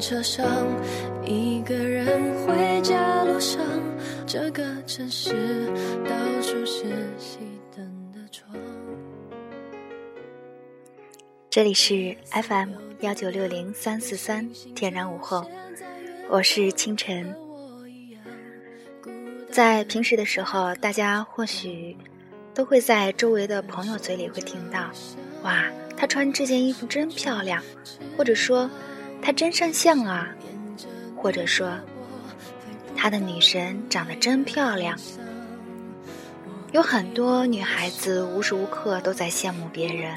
车上，一个人回家路上，这个城市到处是熄灯的窗。这里是 FM 幺九六零三四三天然午后，我是清晨。在平时的时候，大家或许都会在周围的朋友嘴里会听到：“哇，她穿这件衣服真漂亮。”或者说，她真上相啊；或者说，她的女神长得真漂亮。有很多女孩子无时无刻都在羡慕别人，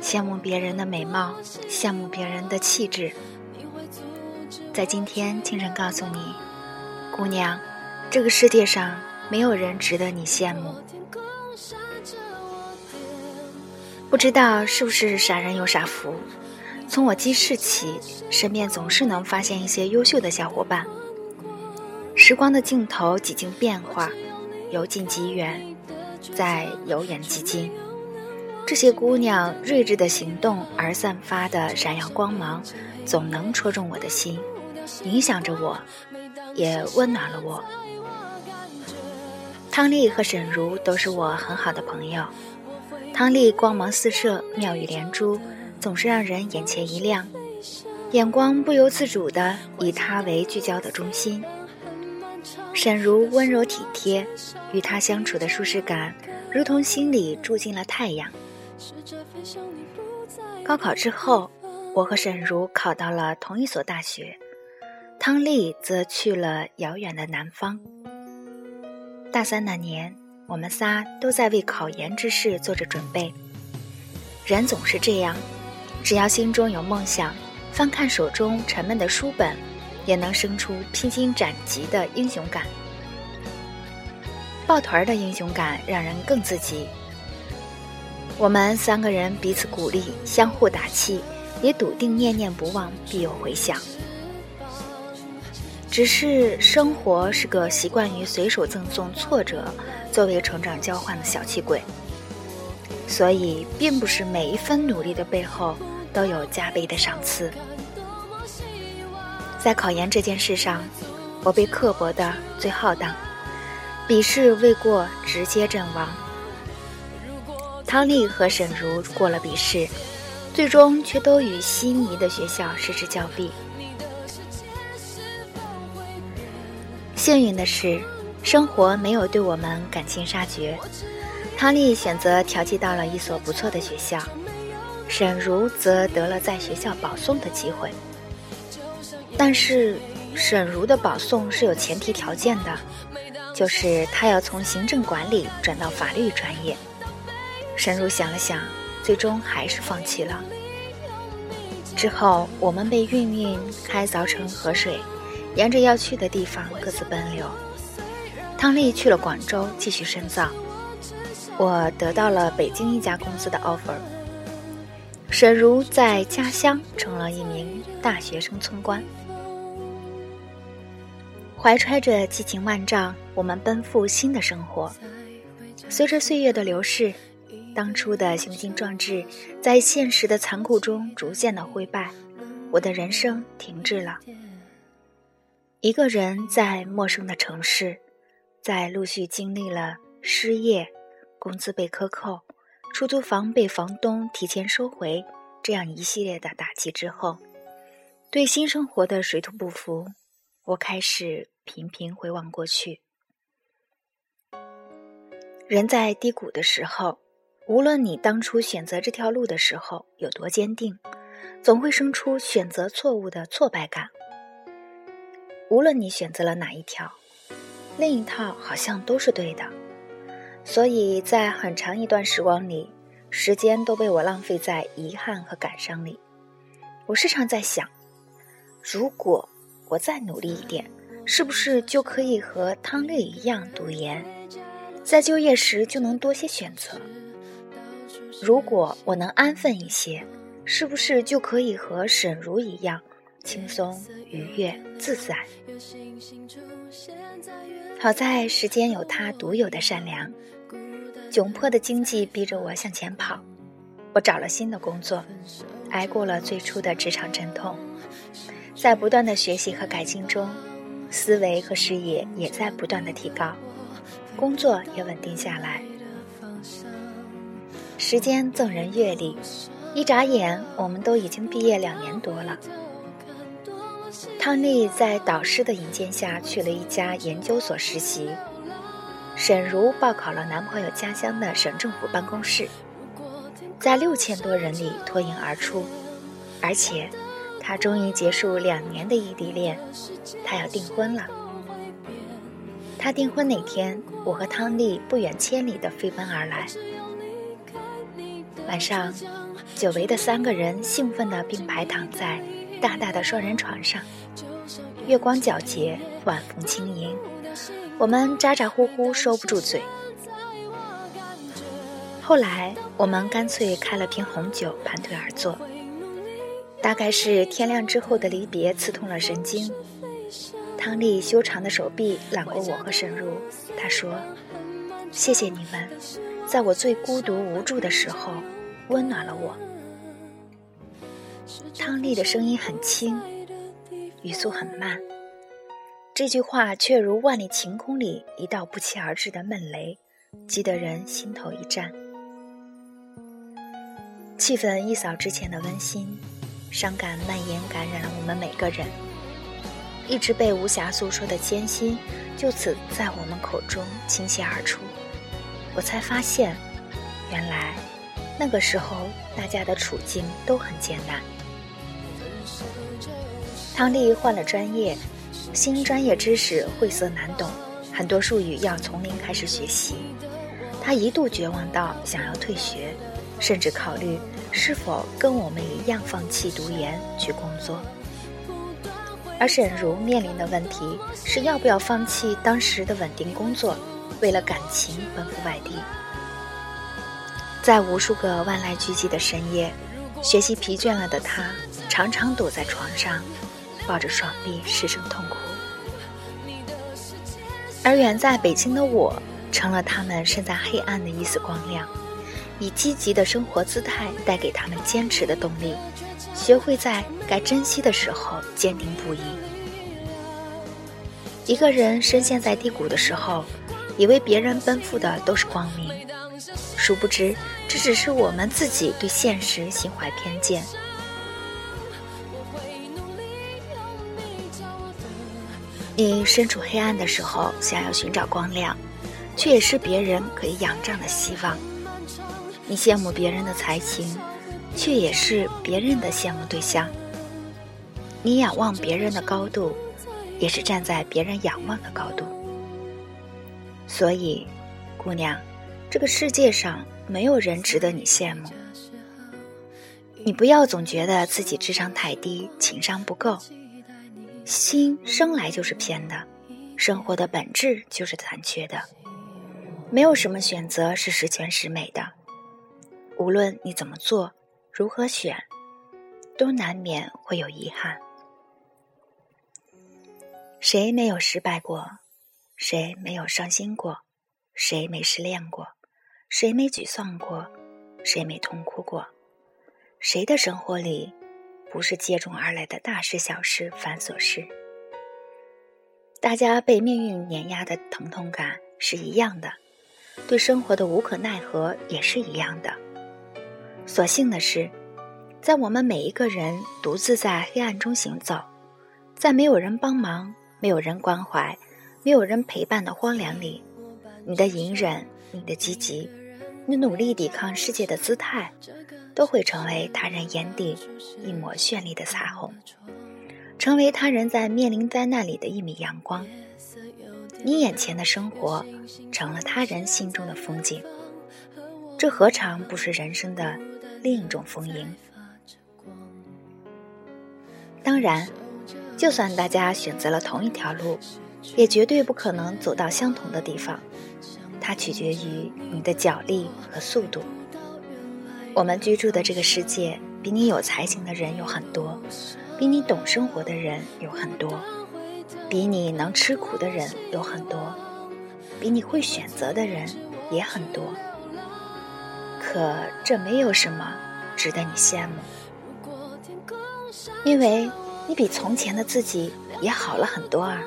羡慕别人的美貌，羡慕别人的气质。在今天，清晨告诉你，姑娘，这个世界上没有人值得你羡慕。不知道是不是傻人有傻福。从我记事起，身边总是能发现一些优秀的小伙伴。时光的尽头几经变化，由近及远，再由远及近。这些姑娘睿智的行动而散发的闪耀光芒，总能戳中我的心，影响着我，也温暖了我。汤丽和沈如都是我很好的朋友。汤丽光芒四射，妙语连珠。总是让人眼前一亮，眼光不由自主地以他为聚焦的中心。沈如温柔体贴，与他相处的舒适感，如同心里住进了太阳。高考之后，我和沈如考到了同一所大学，汤丽则去了遥远的南方。大三那年，我们仨都在为考研之事做着准备。人总是这样。只要心中有梦想，翻看手中沉闷的书本，也能生出披荆斩棘的英雄感。抱团儿的英雄感让人更自激。我们三个人彼此鼓励，相互打气，也笃定念念不忘必有回响。只是生活是个习惯于随手赠送挫折作为成长交换的小气鬼，所以并不是每一分努力的背后。都有加倍的赏赐。在考研这件事上，我被刻薄的最浩荡，笔试未过直接阵亡。汤丽和沈如过了笔试，最终却都与心仪的学校失之交臂。幸运的是，生活没有对我们赶尽杀绝，汤丽选择调剂到了一所不错的学校。沈如则得了在学校保送的机会，但是沈如的保送是有前提条件的，就是她要从行政管理转到法律专业。沈如想了想，最终还是放弃了。之后，我们被运运开凿成河水，沿着要去的地方各自奔流。汤丽去了广州继续深造，我得到了北京一家公司的 offer。沈如在家乡成了一名大学生村官，怀揣着激情万丈，我们奔赴新的生活。随着岁月的流逝，当初的雄心壮志在现实的残酷中逐渐的灰败，我的人生停滞了。一个人在陌生的城市，在陆续经历了失业、工资被克扣。出租房被房东提前收回，这样一系列的打击之后，对新生活的水土不服，我开始频频回望过去。人在低谷的时候，无论你当初选择这条路的时候有多坚定，总会生出选择错误的挫败感。无论你选择了哪一条，另一套好像都是对的。所以在很长一段时光里，时间都被我浪费在遗憾和感伤里。我时常在想，如果我再努力一点，是不是就可以和汤丽一样读研，在就业时就能多些选择？如果我能安分一些，是不是就可以和沈如一样轻松、愉悦、自在？好在时间有它独有的善良。窘迫的经济逼着我向前跑，我找了新的工作，挨过了最初的职场阵痛，在不断的学习和改进中，思维和视野也在不断的提高，工作也稳定下来。时间赠人阅历，一眨眼，我们都已经毕业两年多了。汤丽在导师的引荐下去了一家研究所实习，沈如报考了男朋友家乡的省政府办公室，在六千多人里脱颖而出，而且。他终于结束两年的异地恋，他要订婚了。他订婚那天，我和汤丽不远千里的飞奔而来。晚上，久违的三个人兴奋地并排躺在大大的双人床上，月光皎洁，晚风轻盈，我们咋咋呼呼收不住嘴。后来，我们干脆开了瓶红酒，盘腿而坐。大概是天亮之后的离别刺痛了神经，汤丽修长的手臂揽过我和沈如，她说：“谢谢你们，在我最孤独无助的时候，温暖了我。”汤丽的声音很轻，语速很慢，这句话却如万里晴空里一道不期而至的闷雷，击得人心头一颤。气氛一扫之前的温馨。伤感蔓延，感染了我们每个人。一直被无暇诉说的艰辛，就此在我们口中倾泻而出。我才发现，原来那个时候大家的处境都很艰难。汤丽换了专业，新专业知识晦涩难懂，很多术语要从零开始学习。他一度绝望到想要退学，甚至考虑。是否跟我们一样放弃读研去工作？而沈如面临的问题是要不要放弃当时的稳定工作，为了感情奔赴外地？在无数个万籁俱寂的深夜，学习疲倦了的他，常常躲在床上，抱着双臂失声痛哭。而远在北京的我，成了他们身在黑暗的一丝光亮。以积极的生活姿态带给他们坚持的动力，学会在该珍惜的时候坚定不移。一个人深陷在低谷的时候，以为别人奔赴的都是光明，殊不知这只是我们自己对现实心怀偏见。你身处黑暗的时候，想要寻找光亮，却也是别人可以仰仗的希望。你羡慕别人的才情，却也是别人的羡慕对象。你仰望别人的高度，也是站在别人仰望的高度。所以，姑娘，这个世界上没有人值得你羡慕。你不要总觉得自己智商太低，情商不够。心生来就是偏的，生活的本质就是残缺的，没有什么选择是十全十美的。无论你怎么做，如何选，都难免会有遗憾。谁没有失败过？谁没有伤心过？谁没失恋过？谁没沮丧过？谁没痛哭过？谁的生活里不是接踵而来的大事小事繁琐事？大家被命运碾压的疼痛感是一样的，对生活的无可奈何也是一样的。所幸的是，在我们每一个人独自在黑暗中行走，在没有人帮忙、没有人关怀、没有人陪伴的荒凉里，你的隐忍、你的积极、你努力抵抗世界的姿态，都会成为他人眼底一抹绚丽的彩虹，成为他人在面临灾难里的一米阳光。你眼前的生活，成了他人心中的风景。这何尝不是人生的？另一种丰盈。当然，就算大家选择了同一条路，也绝对不可能走到相同的地方。它取决于你的脚力和速度。我们居住的这个世界，比你有才情的人有很多，比你懂生活的人有很多，比你能吃苦的人有很多，比你会选择的人也很多。可这没有什么值得你羡慕，因为你比从前的自己也好了很多啊。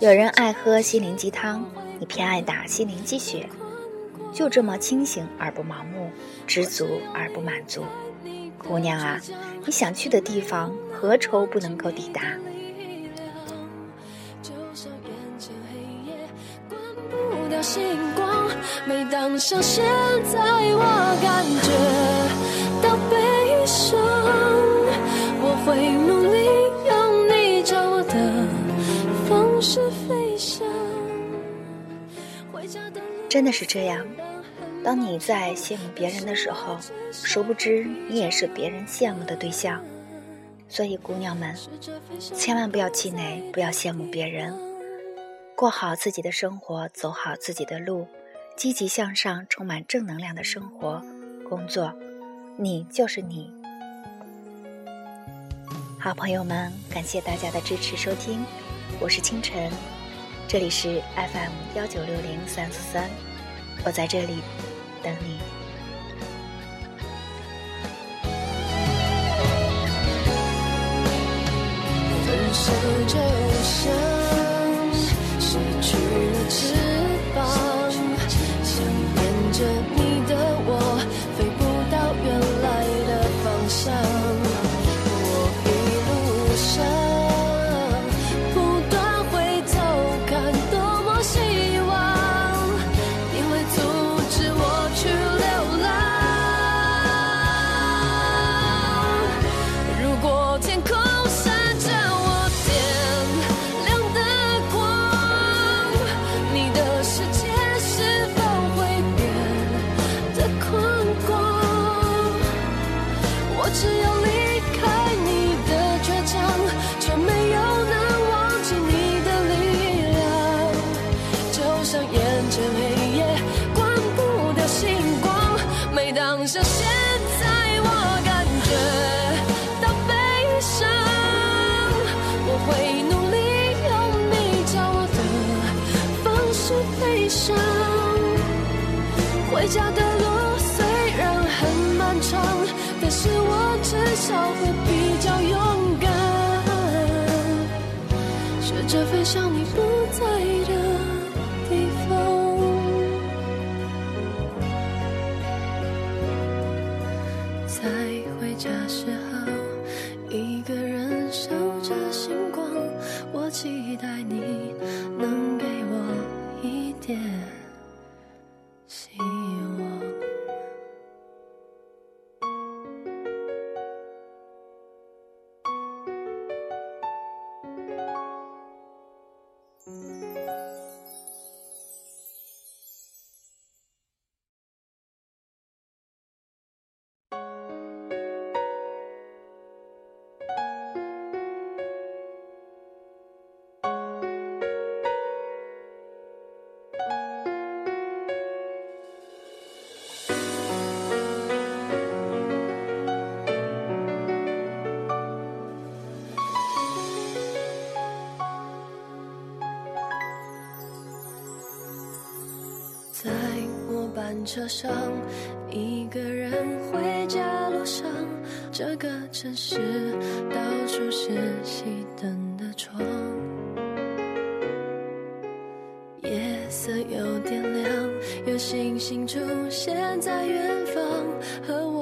有人爱喝心灵鸡汤，你偏爱打心灵鸡血，就这么清醒而不盲目，知足而不满足。姑娘啊，你想去的地方，何愁不能够抵达？每当像现在，我感觉到悲伤，我会努力用你教我的方式飞翔。回家等真的是这样，当你在羡慕别人的时候，殊不知你也是别人羡慕的对象。所以，姑娘们，千万不要气馁，不要羡慕别人，过好自己的生活，走好自己的路。积极向上、充满正能量的生活、工作，你就是你。好朋友们，感谢大家的支持收听，我是清晨，这里是 FM 幺九六零三四三，我在这里等你。分手就像失去了只有离开你的倔强，却没有能忘记你的力量，就像眼前黑夜，关不掉星光，每当想现在我感觉到悲伤，我会努力用你教我的方式悲伤，回家的。是我至少会比较勇敢，学着飞向你不在的地方。在回家时候，一个人守着星光，我期待你能给我一点。车上，一个人回家路上，这个城市到处是熄灯的窗，夜色有点亮，有星星出现在远方，和我。